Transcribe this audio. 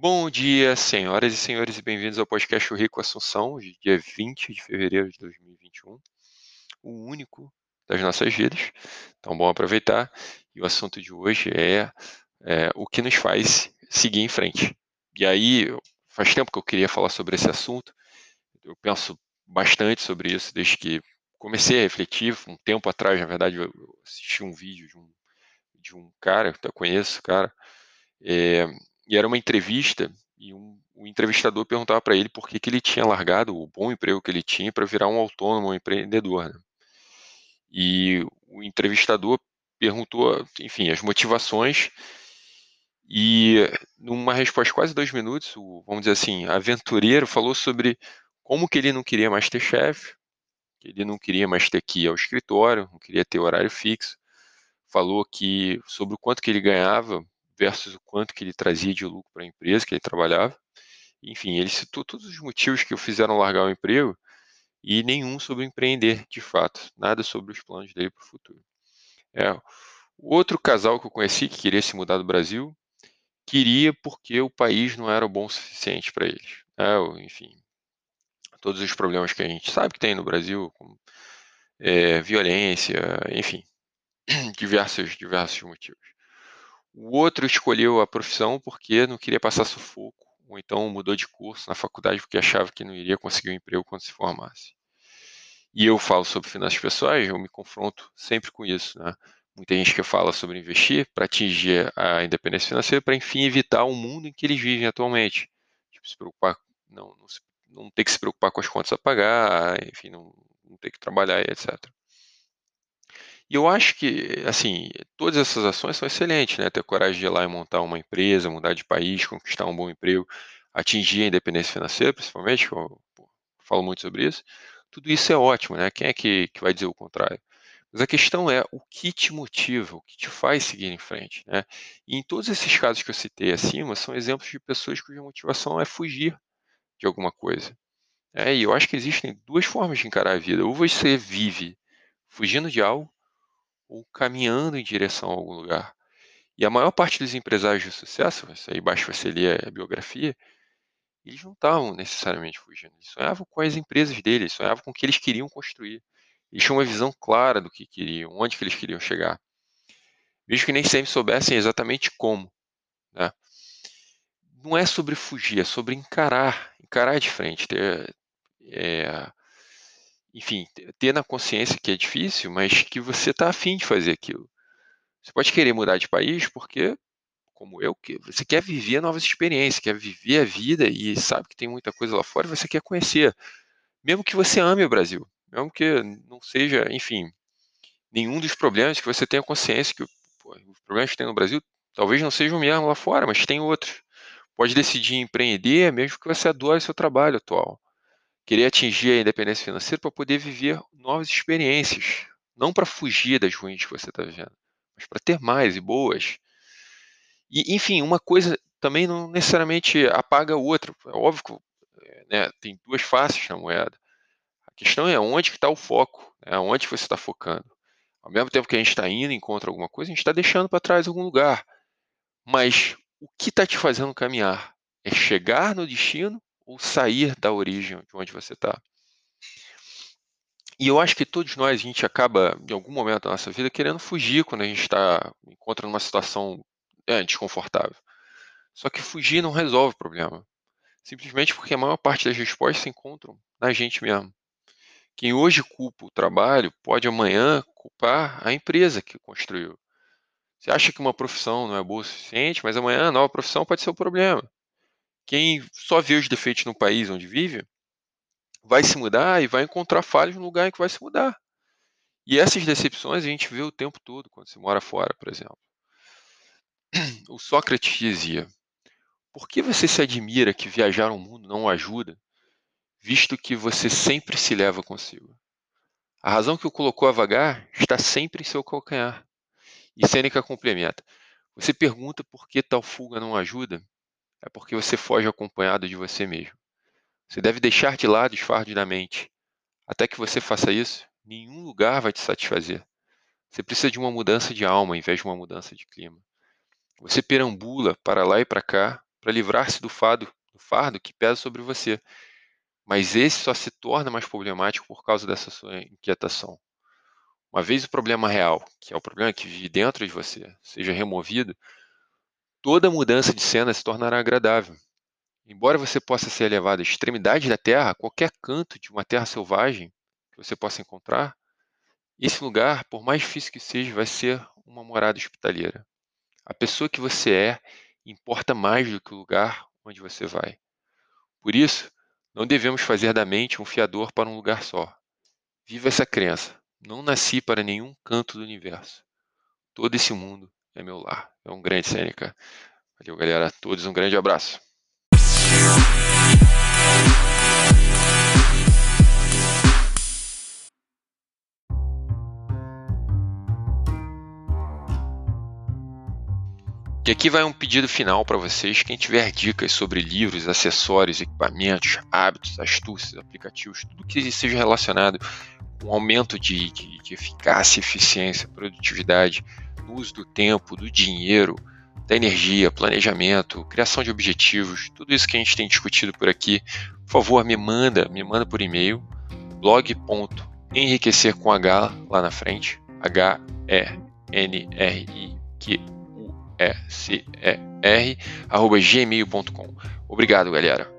Bom dia, senhoras e senhores, e bem-vindos ao podcast O Rico Assunção, dia 20 de fevereiro de 2021, o único das nossas vidas. Então, bom aproveitar. E o assunto de hoje é, é o que nos faz seguir em frente. E aí, faz tempo que eu queria falar sobre esse assunto, eu penso bastante sobre isso desde que comecei a refletir. Um tempo atrás, na verdade, eu assisti um vídeo de um, de um cara que eu conheço, cara, é, e era uma entrevista, e um, o entrevistador perguntava para ele por que, que ele tinha largado o bom emprego que ele tinha para virar um autônomo, um empreendedor. Né? E o entrevistador perguntou, enfim, as motivações, e numa resposta quase dois minutos, o, vamos dizer assim, aventureiro falou sobre como que ele não queria mais ter chefe, que ele não queria mais ter que ir ao escritório, não queria ter horário fixo, falou que sobre o quanto que ele ganhava versus o quanto que ele trazia de lucro para a empresa que ele trabalhava. Enfim, ele citou todos os motivos que o fizeram largar o emprego e nenhum sobre empreender, de fato, nada sobre os planos dele para o futuro. É, o outro casal que eu conheci que queria se mudar do Brasil queria porque o país não era bom o suficiente para eles. É, enfim, todos os problemas que a gente sabe que tem no Brasil, como é, violência, enfim, diversos, diversos motivos. O outro escolheu a profissão porque não queria passar sufoco, ou então mudou de curso na faculdade porque achava que não iria conseguir um emprego quando se formasse. E eu falo sobre finanças pessoais, eu me confronto sempre com isso. Né? Muita gente que fala sobre investir para atingir a independência financeira, para enfim evitar o mundo em que eles vivem atualmente. Tipo, se preocupar, não, não, não ter que se preocupar com as contas a pagar, enfim, não, não ter que trabalhar, etc. E eu acho que, assim, todas essas ações são excelentes, né? Ter coragem de ir lá e montar uma empresa, mudar de país, conquistar um bom emprego, atingir a independência financeira, principalmente, eu falo muito sobre isso. Tudo isso é ótimo, né? Quem é que, que vai dizer o contrário? Mas a questão é o que te motiva, o que te faz seguir em frente, né? E em todos esses casos que eu citei acima, são exemplos de pessoas cuja motivação é fugir de alguma coisa. É, e eu acho que existem duas formas de encarar a vida. Ou você vive fugindo de algo, ou caminhando em direção a algum lugar. E a maior parte dos empresários de sucesso, aí basta você ler a biografia, eles não estavam necessariamente fugindo. Eles sonhavam com as empresas deles, sonhavam com o que eles queriam construir. Eles tinham uma visão clara do que queriam, onde que eles queriam chegar. Mesmo que nem sempre soubessem exatamente como. Né? Não é sobre fugir, é sobre encarar, encarar de frente, ter, é, enfim, ter na consciência que é difícil, mas que você está afim de fazer aquilo. Você pode querer mudar de país porque, como eu, você quer viver novas experiências, quer viver a vida e sabe que tem muita coisa lá fora e você quer conhecer. Mesmo que você ame o Brasil, mesmo que não seja, enfim, nenhum dos problemas que você tenha consciência que pô, os problemas que tem no Brasil talvez não sejam mesmo lá fora, mas tem outros. Pode decidir empreender mesmo que você adore seu trabalho atual querer atingir a independência financeira para poder viver novas experiências, não para fugir das ruins que você está vivendo, mas para ter mais e boas. E, enfim, uma coisa também não necessariamente apaga a outra. É óbvio que né, tem duas faces na moeda. A questão é onde está o foco, né, onde você está focando. Ao mesmo tempo que a gente está indo e encontra alguma coisa, a gente está deixando para trás algum lugar. Mas o que está te fazendo caminhar? É chegar no destino ou sair da origem de onde você está. E eu acho que todos nós, a gente acaba, em algum momento da nossa vida, querendo fugir quando a gente está encontra numa situação é, desconfortável. Só que fugir não resolve o problema. Simplesmente porque a maior parte das respostas se encontram na gente mesmo. Quem hoje culpa o trabalho pode amanhã culpar a empresa que construiu. Você acha que uma profissão não é boa o suficiente, mas amanhã a nova profissão pode ser o problema. Quem só vê os defeitos no país onde vive, vai se mudar e vai encontrar falhas no lugar em que vai se mudar. E essas decepções a gente vê o tempo todo quando se mora fora, por exemplo. O Sócrates dizia: Por que você se admira que viajar ao mundo não o ajuda, visto que você sempre se leva consigo? A razão que o colocou a vagar está sempre em seu calcanhar. E Sêneca complementa: Você pergunta por que tal fuga não ajuda? É porque você foge acompanhado de você mesmo. Você deve deixar de lado os fardos da mente. Até que você faça isso, nenhum lugar vai te satisfazer. Você precisa de uma mudança de alma em vez de uma mudança de clima. Você perambula para lá e para cá, para livrar-se do fardo, do fardo que pesa sobre você. Mas esse só se torna mais problemático por causa dessa sua inquietação. Uma vez o problema real, que é o problema que vive dentro de você, seja removido, toda mudança de cena se tornará agradável. Embora você possa ser levado à extremidade da Terra, qualquer canto de uma terra selvagem que você possa encontrar, esse lugar, por mais difícil que seja, vai ser uma morada hospitaleira. A pessoa que você é importa mais do que o lugar onde você vai. Por isso, não devemos fazer da mente um fiador para um lugar só. Viva essa crença. Não nasci para nenhum canto do universo. Todo esse mundo é meu lar. É um grande Sêneca. Valeu, galera. A todos um grande abraço. E aqui vai um pedido final para vocês. Quem tiver dicas sobre livros, acessórios, equipamentos, hábitos, astúcias, aplicativos, tudo que seja relacionado com aumento de, de, de eficácia, eficiência, produtividade, uso do tempo, do dinheiro, da energia, planejamento, criação de objetivos, tudo isso que a gente tem discutido por aqui, por favor, me manda, me manda por e-mail blog.enriquecer com H lá na frente, H E N R I Q e-C-E-R, arroba gmail.com. Obrigado, galera.